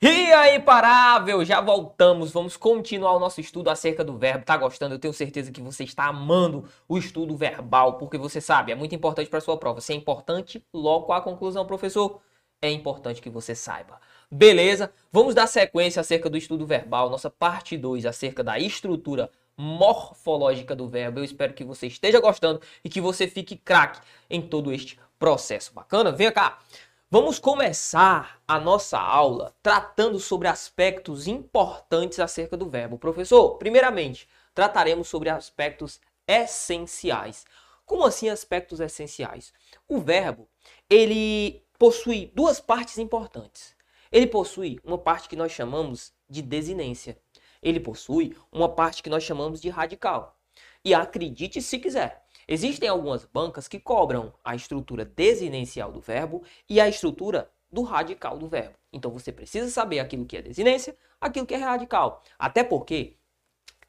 E aí, parável, já voltamos. Vamos continuar o nosso estudo acerca do verbo. Tá gostando? Eu tenho certeza que você está amando o estudo verbal, porque você sabe, é muito importante para sua prova. Se é importante, logo a conclusão, professor, é importante que você saiba. Beleza? Vamos dar sequência acerca do estudo verbal, nossa parte 2 acerca da estrutura morfológica do verbo. Eu espero que você esteja gostando e que você fique craque em todo este processo. Bacana? Venha cá. Vamos começar a nossa aula tratando sobre aspectos importantes acerca do verbo. Professor, primeiramente, trataremos sobre aspectos essenciais. Como assim aspectos essenciais? O verbo, ele possui duas partes importantes. Ele possui uma parte que nós chamamos de desinência. Ele possui uma parte que nós chamamos de radical. E acredite se quiser, Existem algumas bancas que cobram a estrutura desinencial do verbo e a estrutura do radical do verbo. Então você precisa saber aquilo que é desinência, aquilo que é radical. Até porque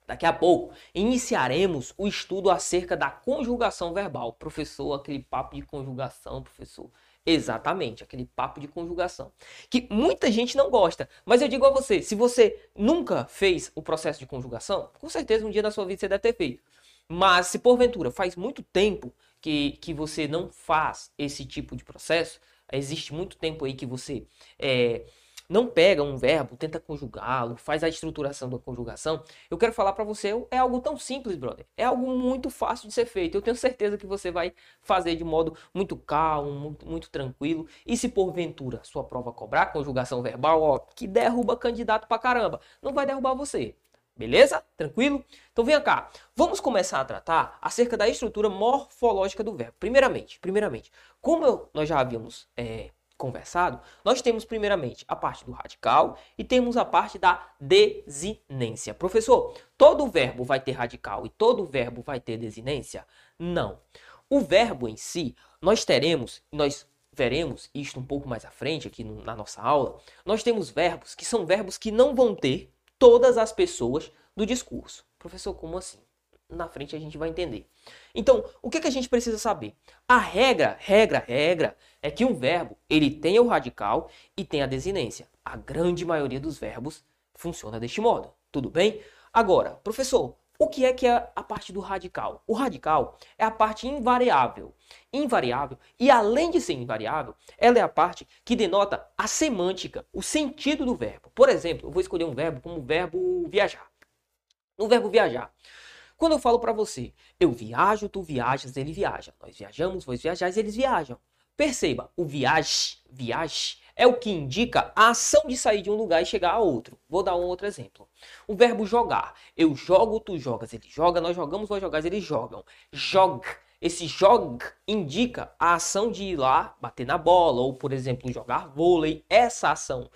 daqui a pouco iniciaremos o estudo acerca da conjugação verbal. Professor, aquele papo de conjugação, professor. Exatamente, aquele papo de conjugação. Que muita gente não gosta. Mas eu digo a você, se você nunca fez o processo de conjugação, com certeza um dia na sua vida você deve ter feito. Mas se porventura faz muito tempo que, que você não faz esse tipo de processo, existe muito tempo aí que você é, não pega um verbo, tenta conjugá-lo, faz a estruturação da conjugação, eu quero falar para você, é algo tão simples, brother. É algo muito fácil de ser feito. Eu tenho certeza que você vai fazer de modo muito calmo, muito, muito tranquilo. E se porventura sua prova cobrar conjugação verbal, ó, que derruba candidato pra caramba, não vai derrubar você. Beleza? Tranquilo? Então venha cá. Vamos começar a tratar acerca da estrutura morfológica do verbo. Primeiramente, primeiramente, como eu, nós já havíamos é, conversado, nós temos primeiramente a parte do radical e temos a parte da desinência. Professor, todo verbo vai ter radical e todo verbo vai ter desinência? Não. O verbo em si, nós teremos, nós veremos isto um pouco mais à frente aqui no, na nossa aula, nós temos verbos que são verbos que não vão ter todas as pessoas do discurso. Professor, como assim? Na frente a gente vai entender. Então, o que, que a gente precisa saber? A regra, regra, regra é que um verbo ele tem o radical e tem a desinência. A grande maioria dos verbos funciona deste modo. Tudo bem? Agora, professor, o que é que é a parte do radical? O radical é a parte invariável. Invariável, e além de ser invariável, ela é a parte que denota a semântica, o sentido do verbo. Por exemplo, eu vou escolher um verbo como o verbo viajar. No verbo viajar, quando eu falo para você, eu viajo, tu viajas, ele viaja. Nós viajamos, vós viajais, eles viajam. Perceba, o viage, viage, é o que indica a ação de sair de um lugar e chegar a outro. Vou dar um outro exemplo. O verbo jogar. Eu jogo, tu jogas, ele joga, nós jogamos, vós jogais, eles jogam. Joga. Esse jog indica a ação de ir lá bater na bola, ou, por exemplo, jogar vôlei. Essa ação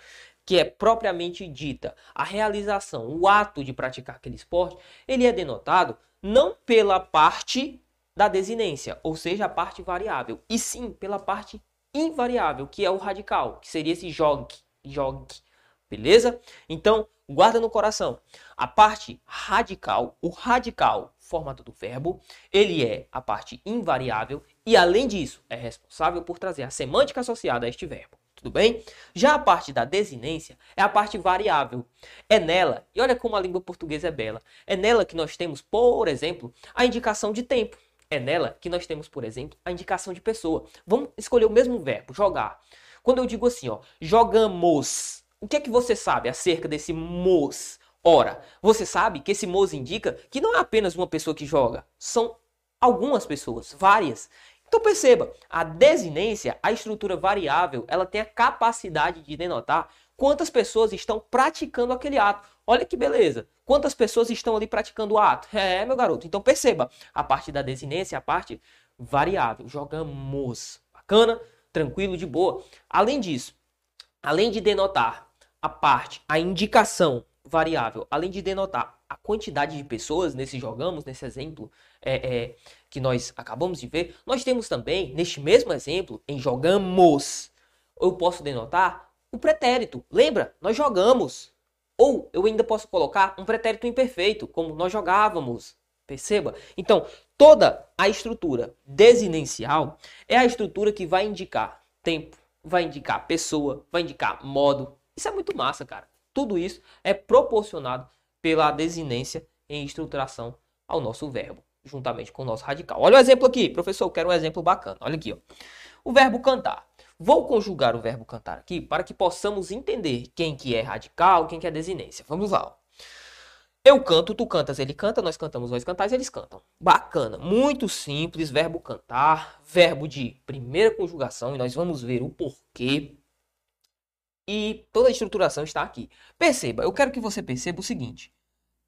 que é propriamente dita, a realização, o ato de praticar aquele esporte, ele é denotado não pela parte da desinência, ou seja, a parte variável, e sim pela parte invariável, que é o radical, que seria esse jog, jog, beleza? Então, guarda no coração. A parte radical, o radical, formato do verbo, ele é a parte invariável e além disso, é responsável por trazer a semântica associada a este verbo. Tudo bem? Já a parte da desinência é a parte variável. É nela, e olha como a língua portuguesa é bela, é nela que nós temos, por exemplo, a indicação de tempo. É nela que nós temos, por exemplo, a indicação de pessoa. Vamos escolher o mesmo verbo, jogar. Quando eu digo assim, ó, jogamos, o que é que você sabe acerca desse mos? Ora, você sabe que esse mos indica que não é apenas uma pessoa que joga, são algumas pessoas, várias. Então perceba, a desinência, a estrutura variável, ela tem a capacidade de denotar quantas pessoas estão praticando aquele ato. Olha que beleza. Quantas pessoas estão ali praticando o ato? É, meu garoto. Então perceba, a parte da desinência, a parte variável. Jogamos. Bacana, tranquilo, de boa. Além disso, além de denotar a parte, a indicação variável, além de denotar a quantidade de pessoas nesse jogamos, nesse exemplo é, é, que nós acabamos de ver, nós temos também, neste mesmo exemplo, em jogamos, eu posso denotar o pretérito. Lembra? Nós jogamos. Ou eu ainda posso colocar um pretérito imperfeito, como nós jogávamos. Perceba? Então, toda a estrutura desinencial é a estrutura que vai indicar tempo, vai indicar pessoa, vai indicar modo, Isso é muito massa, cara. Tudo isso é proporcionado pela desinência em estruturação ao nosso verbo, juntamente com o nosso radical. Olha o exemplo aqui, professor, eu quero um exemplo bacana. Olha aqui, ó. O verbo cantar. Vou conjugar o verbo cantar aqui para que possamos entender quem que é radical, quem que é desinência. Vamos lá. Ó. Eu canto, tu cantas, ele canta, nós cantamos, nós cantais, eles cantam. Bacana, muito simples, verbo cantar, verbo de primeira conjugação, e nós vamos ver o porquê. E toda a estruturação está aqui. Perceba, eu quero que você perceba o seguinte: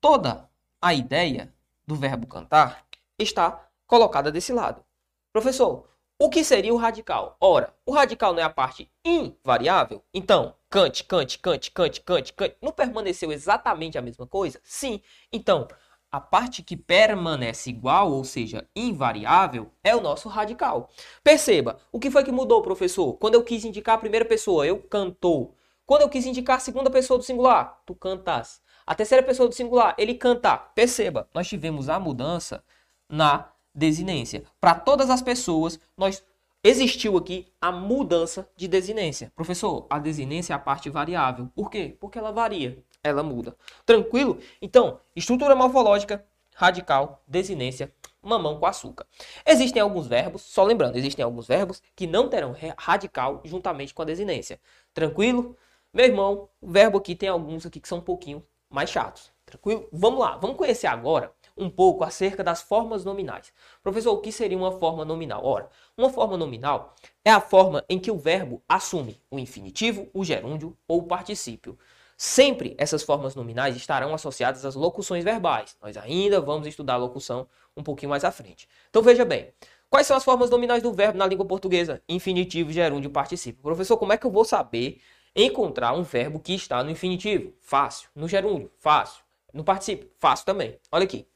toda a ideia do verbo cantar está colocada desse lado. Professor, o que seria o radical? Ora, o radical não é a parte invariável? Então, cante, cante, cante, cante, cante, cante. Não permaneceu exatamente a mesma coisa? Sim. Então, a parte que permanece igual, ou seja, invariável, é o nosso radical. Perceba, o que foi que mudou, professor? Quando eu quis indicar a primeira pessoa, eu cantou. Quando eu quis indicar a segunda pessoa do singular, tu cantas. A terceira pessoa do singular, ele canta. Perceba, nós tivemos a mudança na desinência. Para todas as pessoas, nós existiu aqui a mudança de desinência. Professor, a desinência é a parte variável. Por quê? Porque ela varia, ela muda. Tranquilo? Então, estrutura morfológica, radical, desinência, mamão com açúcar. Existem alguns verbos, só lembrando, existem alguns verbos que não terão radical juntamente com a desinência. Tranquilo? Meu irmão, o verbo aqui tem alguns aqui que são um pouquinho mais chatos. Tranquilo? Vamos lá, vamos conhecer agora um pouco acerca das formas nominais. Professor, o que seria uma forma nominal? Ora, uma forma nominal é a forma em que o verbo assume o infinitivo, o gerúndio ou o particípio. Sempre essas formas nominais estarão associadas às locuções verbais. Nós ainda vamos estudar a locução um pouquinho mais à frente. Então veja bem, quais são as formas nominais do verbo na língua portuguesa? Infinitivo, gerúndio, particípio. Professor, como é que eu vou saber encontrar um verbo que está no infinitivo? Fácil. No gerúndio? Fácil. No particípio? Fácil também. Olha aqui.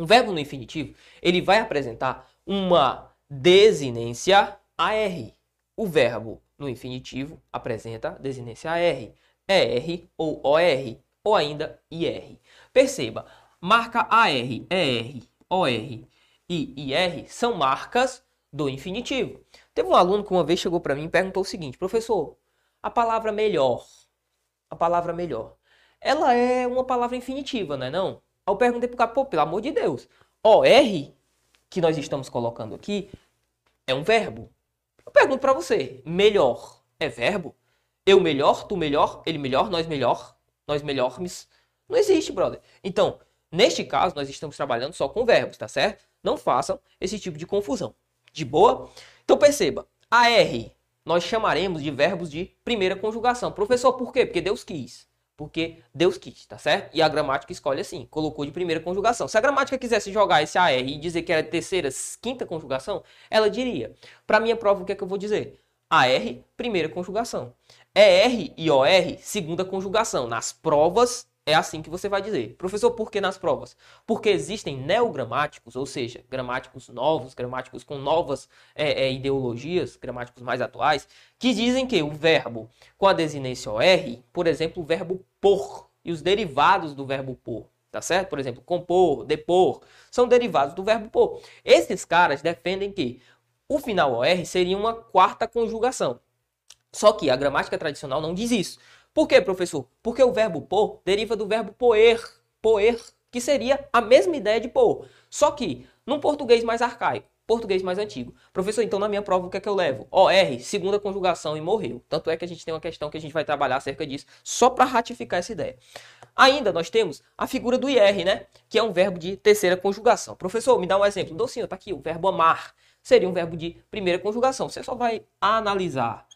Um verbo no infinitivo, ele vai apresentar uma desinência AR. O verbo no infinitivo apresenta desinência AR, ER ou OR, ou ainda IR. Perceba, marca AR, ER, OR e IR são marcas do infinitivo. Teve um aluno que uma vez chegou para mim e perguntou o seguinte: professor, a palavra melhor, a palavra melhor, ela é uma palavra infinitiva, não é não? Eu perguntei pro cara, pô, pelo amor de Deus, OR, que nós estamos colocando aqui, é um verbo. Eu pergunto para você, melhor é verbo? Eu melhor, tu melhor, ele melhor, nós melhor, nós melhormes. Não existe, brother. Então, neste caso, nós estamos trabalhando só com verbos, tá certo? Não façam esse tipo de confusão. De boa? Então perceba, AR nós chamaremos de verbos de primeira conjugação. Professor, por quê? Porque Deus quis porque Deus quis, tá certo? E a gramática escolhe assim, colocou de primeira conjugação. Se a gramática quisesse jogar esse AR e dizer que era terceira, quinta conjugação, ela diria. Para minha prova, o que é que eu vou dizer? AR, primeira conjugação. ER e OR, segunda conjugação. Nas provas, é assim que você vai dizer. Professor, por que nas provas? Porque existem neogramáticos, ou seja, gramáticos novos, gramáticos com novas é, é, ideologias, gramáticos mais atuais, que dizem que o verbo com a desinência OR, por exemplo, o verbo por e os derivados do verbo por, tá certo? Por exemplo, compor, depor, são derivados do verbo por. Esses caras defendem que o final OR seria uma quarta conjugação. Só que a gramática tradicional não diz isso. Por quê, professor? Porque o verbo pôr deriva do verbo poer, poer, que seria a mesma ideia de pôr. Só que num português mais arcaico, português mais antigo. Professor, então na minha prova o que é que eu levo? OR, segunda conjugação e morreu. Tanto é que a gente tem uma questão que a gente vai trabalhar acerca disso, só para ratificar essa ideia. Ainda nós temos a figura do IR, né? Que é um verbo de terceira conjugação. Professor, me dá um exemplo. Docinho, tá aqui, o verbo amar. Seria um verbo de primeira conjugação. Você só vai analisar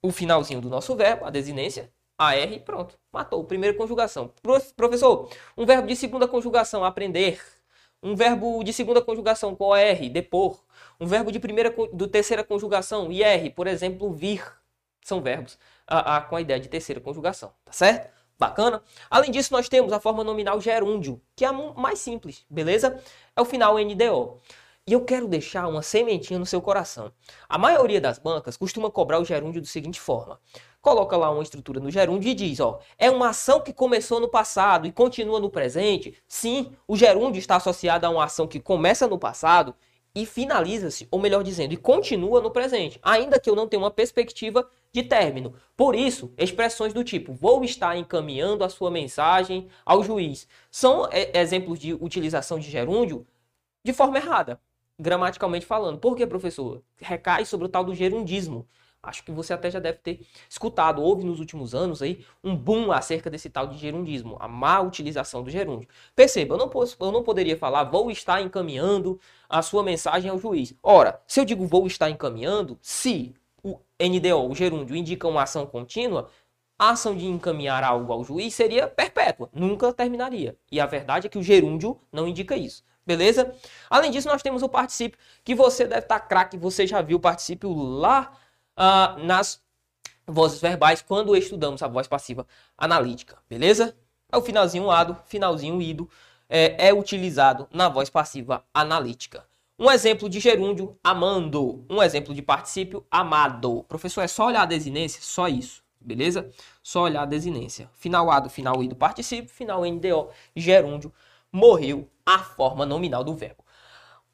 o finalzinho do nosso verbo, a desinência, AR, pronto, matou. Primeira conjugação. Professor, um verbo de segunda conjugação, aprender. Um verbo de segunda conjugação com OR, depor. Um verbo de primeira do terceira conjugação, IR, por exemplo, vir. São verbos a, a, com a ideia de terceira conjugação, tá certo? Bacana? Além disso, nós temos a forma nominal gerúndio, que é a mais simples, beleza? É o final NDO. E eu quero deixar uma sementinha no seu coração. A maioria das bancas costuma cobrar o gerúndio da seguinte forma: coloca lá uma estrutura no gerúndio e diz, ó, é uma ação que começou no passado e continua no presente. Sim, o gerúndio está associado a uma ação que começa no passado e finaliza-se, ou melhor dizendo, e continua no presente, ainda que eu não tenha uma perspectiva de término. Por isso, expressões do tipo vou estar encaminhando a sua mensagem ao juiz são é, exemplos de utilização de gerúndio de forma errada, gramaticalmente falando. Por que, professor? Recai sobre o tal do gerundismo. Acho que você até já deve ter escutado, houve nos últimos anos aí um boom acerca desse tal de gerundismo, a má utilização do gerúndio. Perceba, eu não, posso, eu não poderia falar vou estar encaminhando a sua mensagem ao juiz. Ora, se eu digo vou estar encaminhando, se o NDO, o gerúndio, indica uma ação contínua, a ação de encaminhar algo ao juiz seria perpétua, nunca terminaria. E a verdade é que o gerúndio não indica isso. Beleza? Além disso, nós temos o particípio, que você deve estar craque, você já viu o particípio lá uh, nas vozes verbais quando estudamos a voz passiva analítica, beleza? É o finalzinho ado, finalzinho ido, é, é utilizado na voz passiva analítica. Um exemplo de gerúndio, amando. Um exemplo de particípio, amado. Professor, é só olhar a desinência? Só isso, beleza? Só olhar a desinência. Final ado, final ido, particípio, final NDO, gerúndio, morreu a forma nominal do verbo.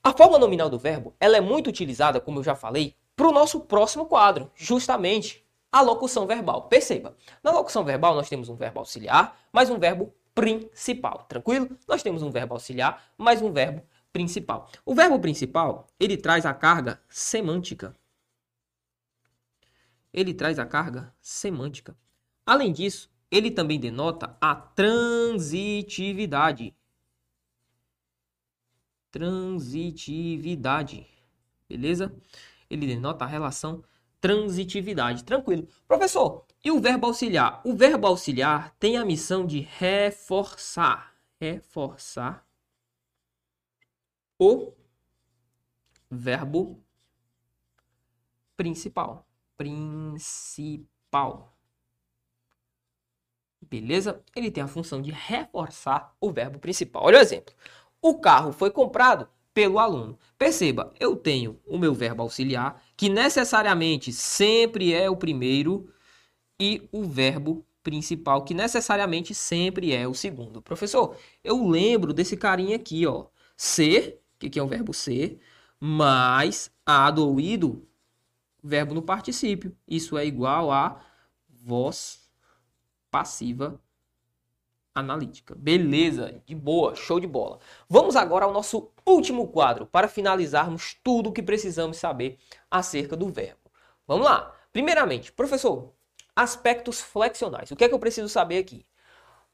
A forma nominal do verbo, ela é muito utilizada, como eu já falei, para o nosso próximo quadro, justamente a locução verbal. Perceba, na locução verbal nós temos um verbo auxiliar, mais um verbo principal, tranquilo? Nós temos um verbo auxiliar, mais um verbo principal. O verbo principal, ele traz a carga semântica. Ele traz a carga semântica. Além disso, ele também denota a transitividade. Transitividade. Beleza? Ele denota a relação transitividade. Tranquilo. Professor, e o verbo auxiliar? O verbo auxiliar tem a missão de reforçar. Reforçar o verbo principal. Principal. Beleza? Ele tem a função de reforçar o verbo principal. Olha o exemplo. O carro foi comprado pelo aluno. Perceba, eu tenho o meu verbo auxiliar, que necessariamente sempre é o primeiro, e o verbo principal, que necessariamente sempre é o segundo. Professor, eu lembro desse carinha aqui, ó. Ser, que, é o verbo ser, mais a do ouído, verbo no particípio. Isso é igual a voz passiva analítica. Beleza, de boa, show de bola. Vamos agora ao nosso último quadro para finalizarmos tudo o que precisamos saber acerca do verbo. Vamos lá. Primeiramente, professor, aspectos flexionais. O que é que eu preciso saber aqui?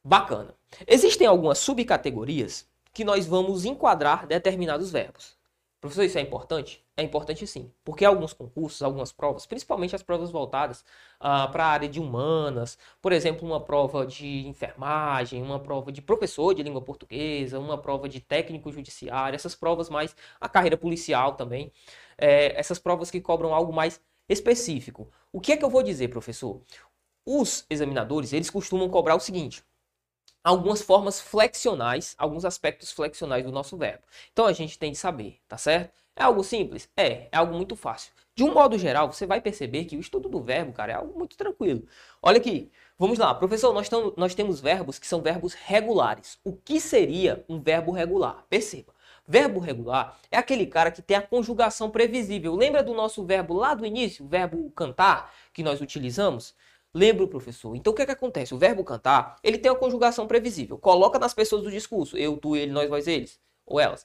Bacana. Existem algumas subcategorias que nós vamos enquadrar determinados verbos. Professor, isso é importante? É importante sim, porque alguns concursos, algumas provas, principalmente as provas voltadas uh, para a área de humanas, por exemplo, uma prova de enfermagem, uma prova de professor de língua portuguesa, uma prova de técnico judiciário, essas provas mais, a carreira policial também, é, essas provas que cobram algo mais específico. O que é que eu vou dizer, professor? Os examinadores, eles costumam cobrar o seguinte, algumas formas flexionais, alguns aspectos flexionais do nosso verbo. Então a gente tem de saber, tá certo? É algo simples? É, é algo muito fácil. De um modo geral, você vai perceber que o estudo do verbo, cara, é algo muito tranquilo. Olha aqui, vamos lá, professor, nós, nós temos verbos que são verbos regulares. O que seria um verbo regular? Perceba. Verbo regular é aquele cara que tem a conjugação previsível. Lembra do nosso verbo lá do início, o verbo cantar, que nós utilizamos? Lembra o professor. Então o que, é que acontece? O verbo cantar, ele tem uma conjugação previsível. Coloca nas pessoas do discurso. Eu, tu, ele, nós, vós, eles. Ou elas.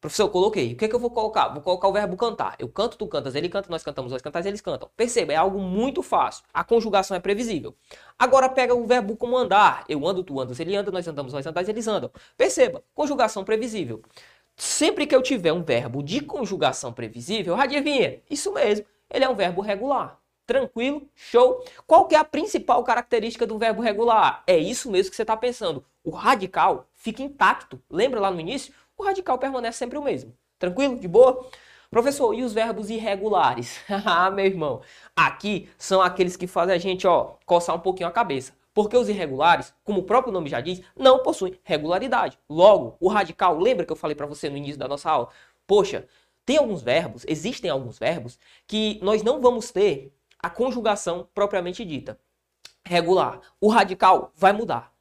Professor, eu coloquei. O que, é que eu vou colocar? Vou colocar o verbo cantar. Eu canto, tu cantas, ele canta, nós cantamos, nós cantamos, eles cantam. Perceba, é algo muito fácil. A conjugação é previsível. Agora pega o verbo como andar. Eu ando, tu andas, ele anda, nós andamos, nós andamos, eles andam. Perceba, conjugação previsível. Sempre que eu tiver um verbo de conjugação previsível, adivinha? Isso mesmo, ele é um verbo regular. Tranquilo? Show? Qual que é a principal característica do verbo regular? É isso mesmo que você está pensando. O radical fica intacto. Lembra lá no início? O radical permanece sempre o mesmo. Tranquilo? De boa? Professor, e os verbos irregulares? ah, meu irmão, aqui são aqueles que fazem a gente, ó, coçar um pouquinho a cabeça. Porque os irregulares, como o próprio nome já diz, não possuem regularidade. Logo, o radical, lembra que eu falei para você no início da nossa aula? Poxa, tem alguns verbos, existem alguns verbos que nós não vamos ter a conjugação propriamente dita. Regular. O radical vai mudar.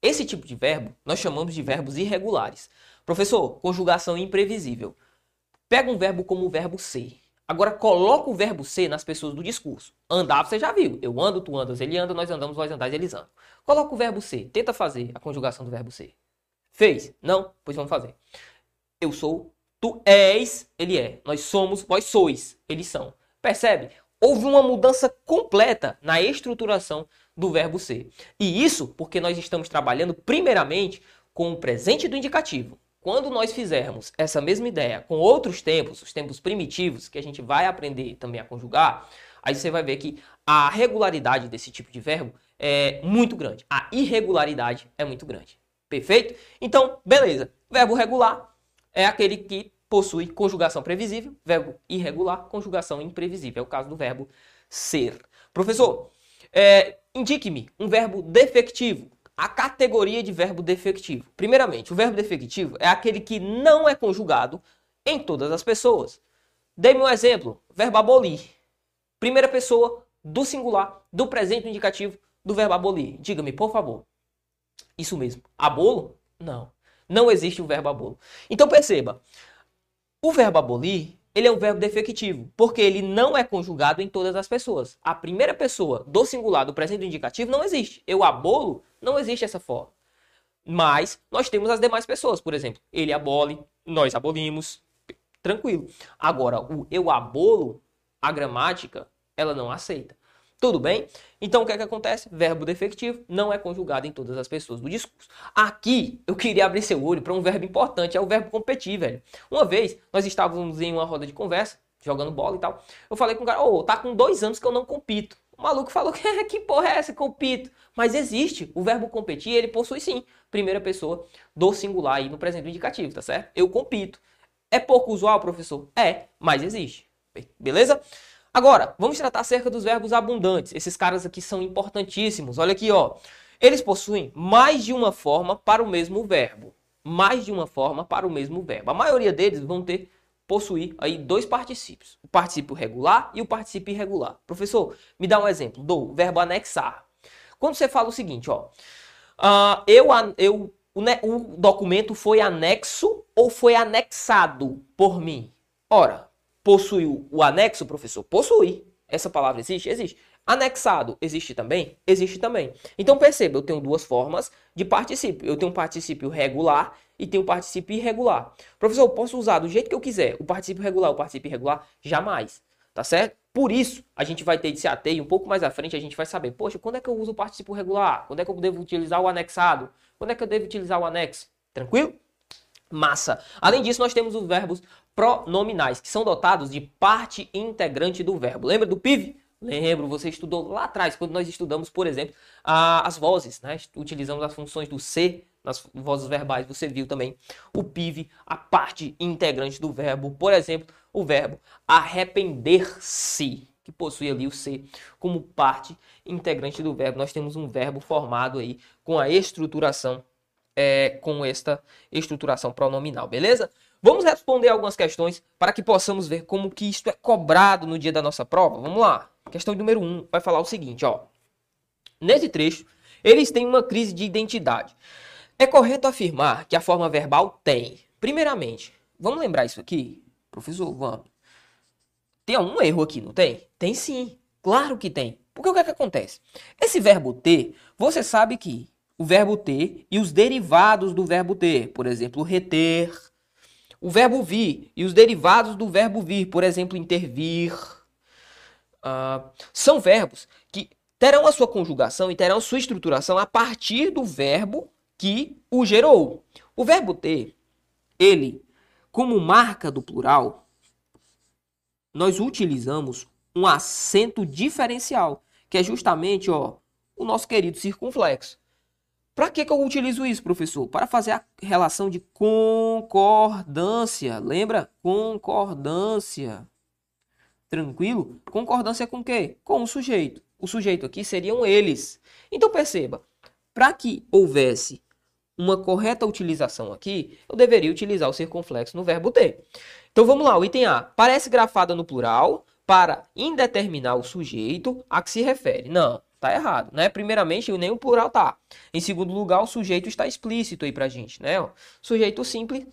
Esse tipo de verbo nós chamamos de verbos irregulares. Professor, conjugação imprevisível. Pega um verbo como o verbo ser. Agora coloca o verbo ser nas pessoas do discurso. Andar você já viu. Eu ando, tu andas, ele anda, nós andamos, vós andais, eles andam. Coloca o verbo ser. Tenta fazer a conjugação do verbo ser. Fez? Não? Pois vamos fazer. Eu sou, tu és, ele é. Nós somos, vós sois, eles são. Percebe? Houve uma mudança completa na estruturação do verbo ser. E isso porque nós estamos trabalhando primeiramente com o presente do indicativo. Quando nós fizermos essa mesma ideia com outros tempos, os tempos primitivos, que a gente vai aprender também a conjugar, aí você vai ver que a regularidade desse tipo de verbo é muito grande. A irregularidade é muito grande. Perfeito? Então, beleza. Verbo regular é aquele que possui conjugação previsível. Verbo irregular, conjugação imprevisível. É o caso do verbo ser. Professor, é, indique-me um verbo defectivo a categoria de verbo defectivo. Primeiramente, o verbo defectivo é aquele que não é conjugado em todas as pessoas. Dê-me um exemplo: verbo abolir. Primeira pessoa do singular, do presente indicativo do verbo abolir. Diga-me, por favor. Isso mesmo. Abolo? Não. Não existe o verbo abolo. Então perceba, o verbo abolir ele é um verbo defectivo, porque ele não é conjugado em todas as pessoas. A primeira pessoa do singular do presente indicativo não existe. Eu abolo, não existe essa forma. Mas nós temos as demais pessoas, por exemplo, ele abole, nós abolimos, tranquilo. Agora, o eu abolo, a gramática, ela não aceita. Tudo bem? Então o que é que acontece? Verbo defectivo não é conjugado em todas as pessoas do discurso. Aqui eu queria abrir seu olho para um verbo importante, é o verbo competir, velho. Uma vez nós estávamos em uma roda de conversa, jogando bola e tal. Eu falei com o cara, ô, oh, tá com dois anos que eu não compito. O maluco falou que, porra é essa, compito? Mas existe. O verbo competir, ele possui sim. Primeira pessoa do singular aí no presente indicativo, tá certo? Eu compito. É pouco usual, professor? É, mas existe. Beleza? Agora, vamos tratar acerca dos verbos abundantes. Esses caras aqui são importantíssimos. Olha aqui, ó. Eles possuem mais de uma forma para o mesmo verbo. Mais de uma forma para o mesmo verbo. A maioria deles vão ter possuir aí dois particípios, o particípio regular e o particípio irregular. Professor, me dá um exemplo do verbo anexar. Quando você fala o seguinte, ó, uh, eu, eu, o, o documento foi anexo ou foi anexado por mim? Ora, Possuiu o anexo, professor? Possui. Essa palavra existe? Existe. Anexado existe também? Existe também. Então perceba, eu tenho duas formas de particípio. Eu tenho um particípio regular e tenho um particípio irregular. Professor, eu posso usar do jeito que eu quiser o particípio regular o particípio irregular? Jamais. Tá certo? Por isso, a gente vai ter de se ater e um pouco mais à frente a gente vai saber, poxa, quando é que eu uso o particípio regular? Quando é que eu devo utilizar o anexado? Quando é que eu devo utilizar o anexo? Tranquilo? Massa. Além disso, nós temos os verbos pronominais, que são dotados de parte integrante do verbo. Lembra do PIV? Lembro, você estudou lá atrás, quando nós estudamos, por exemplo, a, as vozes, né? Utilizamos as funções do ser nas vozes verbais, você viu também o PIV, a parte integrante do verbo, por exemplo, o verbo arrepender-se, que possui ali o ser como parte integrante do verbo. Nós temos um verbo formado aí com a estruturação é, com esta estruturação pronominal, beleza? Vamos responder algumas questões para que possamos ver como que isto é cobrado no dia da nossa prova. Vamos lá. Questão número 1 um, vai falar o seguinte, ó. Nesse trecho, eles têm uma crise de identidade. É correto afirmar que a forma verbal tem. Primeiramente, vamos lembrar isso aqui? Professor, vamos. Tem algum erro aqui, não tem? Tem sim. Claro que tem. Porque o que é que acontece? Esse verbo ter, você sabe que o verbo ter e os derivados do verbo ter, por exemplo, reter, o verbo vir e os derivados do verbo vir, por exemplo, intervir, uh, são verbos que terão a sua conjugação e terão sua estruturação a partir do verbo que o gerou. O verbo ter, ele, como marca do plural, nós utilizamos um acento diferencial, que é justamente ó, o nosso querido circunflexo. Para que, que eu utilizo isso, professor? Para fazer a relação de concordância. Lembra? Concordância. Tranquilo? Concordância com o quê? Com o sujeito. O sujeito aqui seriam eles. Então perceba, para que houvesse uma correta utilização aqui, eu deveria utilizar o circunflexo no verbo ter. Então vamos lá, o item A. Parece grafada no plural para indeterminar o sujeito a que se refere. Não. Tá errado, né? Primeiramente, nem o plural tá. Em segundo lugar, o sujeito está explícito aí pra gente, né? Sujeito simples,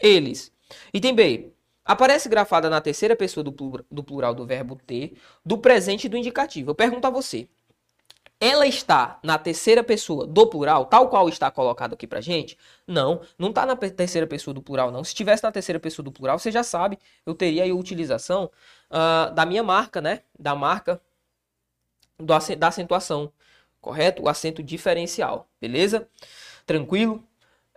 eles. Item B. aparece grafada na terceira pessoa do, do plural do verbo ter, do presente e do indicativo. Eu pergunto a você, ela está na terceira pessoa do plural, tal qual está colocado aqui pra gente? Não, não está na terceira pessoa do plural, não. Se estivesse na terceira pessoa do plural, você já sabe, eu teria aí a utilização ah, da minha marca, né? Da marca do da acentuação, correto? O acento diferencial, beleza? Tranquilo?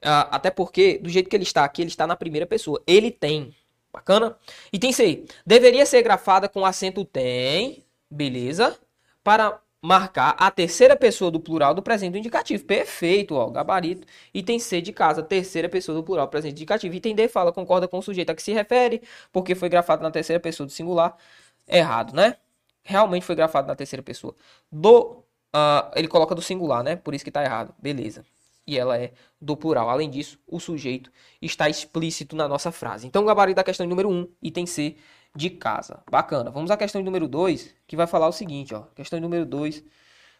Ah, até porque, do jeito que ele está aqui, ele está na primeira pessoa. Ele tem. Bacana? Item C. Deveria ser grafada com acento tem, beleza? Para marcar a terceira pessoa do plural do presente do indicativo. Perfeito, ó, gabarito. Item C de casa, terceira pessoa do plural do presente do indicativo. Item D fala, concorda com o sujeito a que se refere, porque foi grafado na terceira pessoa do singular. Errado, né? Realmente foi grafado na terceira pessoa. Do, ah, ele coloca do singular, né? Por isso que tá errado. Beleza. E ela é do plural. Além disso, o sujeito está explícito na nossa frase. Então, o gabarito da questão número 1, item C de casa. Bacana. Vamos à questão número 2, que vai falar o seguinte, ó. Questão número 2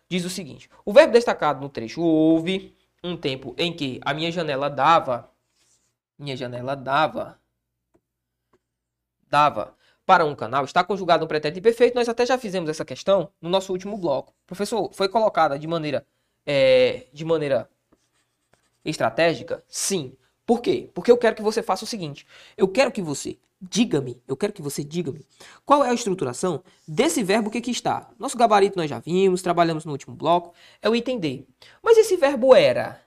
diz o seguinte: O verbo destacado no trecho houve um tempo em que a minha janela dava minha janela dava dava para um canal está conjugado no pretérito imperfeito. Nós até já fizemos essa questão no nosso último bloco. Professor, foi colocada de maneira é, de maneira estratégica? Sim. Por quê? Porque eu quero que você faça o seguinte: eu quero que você diga-me, eu quero que você diga-me qual é a estruturação desse verbo que aqui está. Nosso gabarito nós já vimos, trabalhamos no último bloco, é o D. Mas esse verbo era,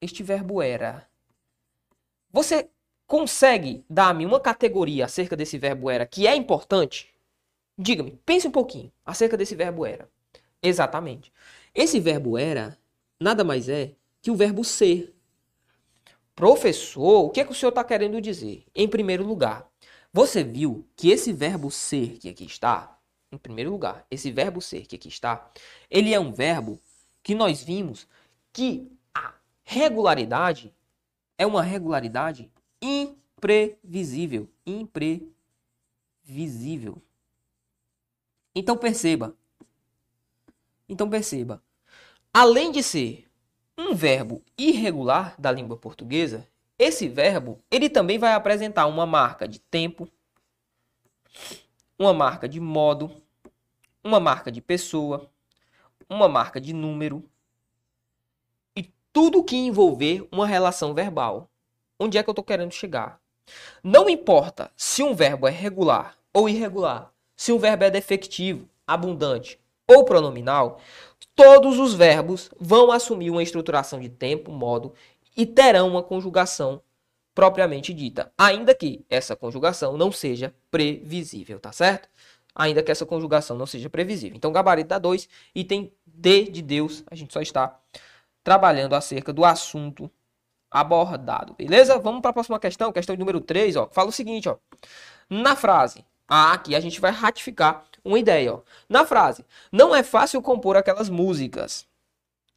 este verbo era, você consegue dar-me uma categoria acerca desse verbo era que é importante? Diga-me, pense um pouquinho acerca desse verbo era. Exatamente. Esse verbo era nada mais é que o verbo ser. Professor, o que, é que o senhor está querendo dizer? Em primeiro lugar, você viu que esse verbo ser que aqui está, em primeiro lugar, esse verbo ser que aqui está, ele é um verbo que nós vimos que a regularidade é uma regularidade imprevisível. Imprevisível. Então perceba. Então perceba. Além de ser um verbo irregular da língua portuguesa, esse verbo ele também vai apresentar uma marca de tempo, uma marca de modo, uma marca de pessoa, uma marca de número e tudo que envolver uma relação verbal. Onde é que eu estou querendo chegar? Não importa se um verbo é regular ou irregular, se um verbo é defectivo, abundante ou pronominal, todos os verbos vão assumir uma estruturação de tempo, modo e terão uma conjugação propriamente dita, ainda que essa conjugação não seja previsível, tá certo? Ainda que essa conjugação não seja previsível. Então, gabarito dá 2, item D de Deus, a gente só está trabalhando acerca do assunto abordado, beleza? Vamos para a próxima questão, questão número 3, ó, fala o seguinte, ó. Na frase, ah, aqui a gente vai ratificar uma ideia, ó. Na frase, não é fácil compor aquelas músicas.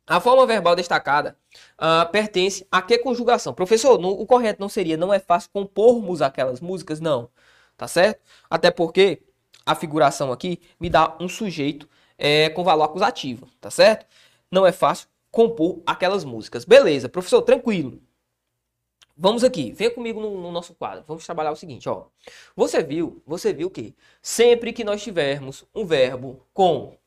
A forma verbal destacada ah, pertence a que conjugação? Professor, no- o correto não seria não é fácil compormos aquelas músicas? Não, tá certo? Até porque a figuração aqui me dá um sujeito é, com valor acusativo, tá certo? Não é fácil compor aquelas músicas. Beleza, professor, tranquilo. Vamos aqui, venha comigo no, no nosso quadro. Vamos trabalhar o seguinte, ó. Você viu, você viu que sempre que nós tivermos um verbo com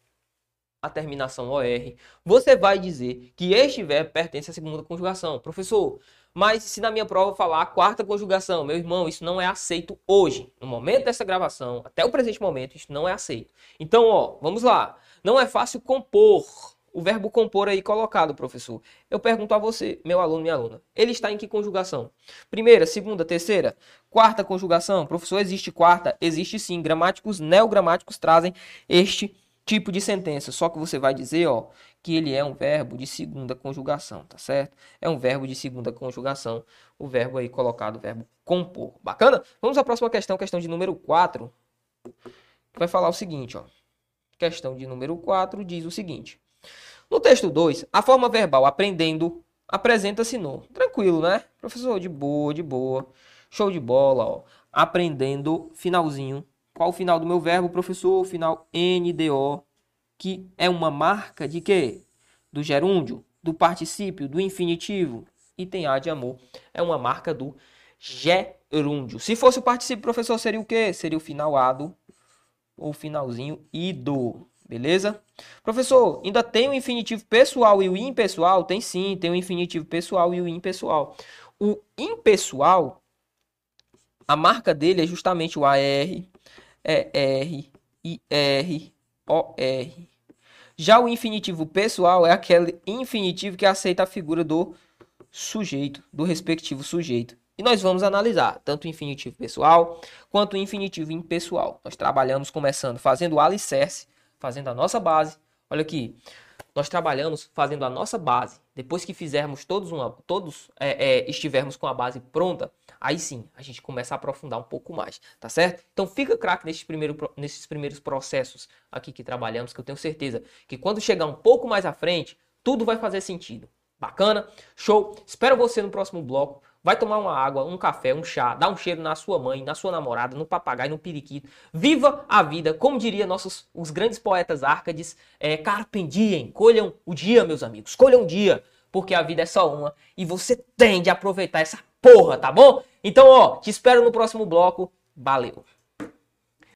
a terminação OR, você vai dizer que este verbo pertence à segunda conjugação. Professor, mas se na minha prova falar a quarta conjugação, meu irmão, isso não é aceito hoje. No momento dessa gravação, até o presente momento, isso não é aceito. Então, ó, vamos lá. Não é fácil compor. O verbo compor aí colocado, professor. Eu pergunto a você, meu aluno, minha aluna, ele está em que conjugação? Primeira, segunda, terceira, quarta conjugação? Professor, existe quarta? Existe sim. Gramáticos neogramáticos trazem este tipo de sentença. Só que você vai dizer, ó, que ele é um verbo de segunda conjugação, tá certo? É um verbo de segunda conjugação. O verbo aí colocado, o verbo compor. Bacana? Vamos à próxima questão, questão de número 4. Que vai falar o seguinte, ó. Questão de número 4 diz o seguinte: No texto 2, a forma verbal aprendendo apresenta-se no. Tranquilo, né? Professor, de boa, de boa. Show de bola, ó. Aprendendo, finalzinho. Qual o final do meu verbo, professor? Final NDO, que é uma marca de quê? Do gerúndio, do particípio, do infinitivo. E tem A de amor, é uma marca do gerúndio. Se fosse o participio, professor, seria o quê? Seria o final ado ou finalzinho ido. Beleza? Professor, ainda tem o infinitivo pessoal e o impessoal? Tem sim, tem o infinitivo pessoal e o impessoal. O impessoal, a marca dele é justamente o AR, ER, IR, OR. Já o infinitivo pessoal é aquele infinitivo que aceita a figura do sujeito, do respectivo sujeito. E nós vamos analisar tanto o infinitivo pessoal quanto o infinitivo impessoal. Nós trabalhamos começando fazendo o alicerce, fazendo a nossa base. Olha aqui, nós trabalhamos fazendo a nossa base. Depois que fizermos todos, uma, todos é, é, estivermos com a base pronta, aí sim a gente começa a aprofundar um pouco mais, tá certo? Então fica craque nesses, primeiro, nesses primeiros processos aqui que trabalhamos, que eu tenho certeza que quando chegar um pouco mais à frente, tudo vai fazer sentido. Bacana? Show? Espero você no próximo bloco. Vai tomar uma água, um café, um chá, dá um cheiro na sua mãe, na sua namorada, no papagaio, no periquito. Viva a vida, como diria nossos os grandes poetas árcades, é, carpe diem, colham o dia, meus amigos, colham o dia, porque a vida é só uma e você tem de aproveitar essa porra, tá bom? Então, ó, te espero no próximo bloco. Valeu!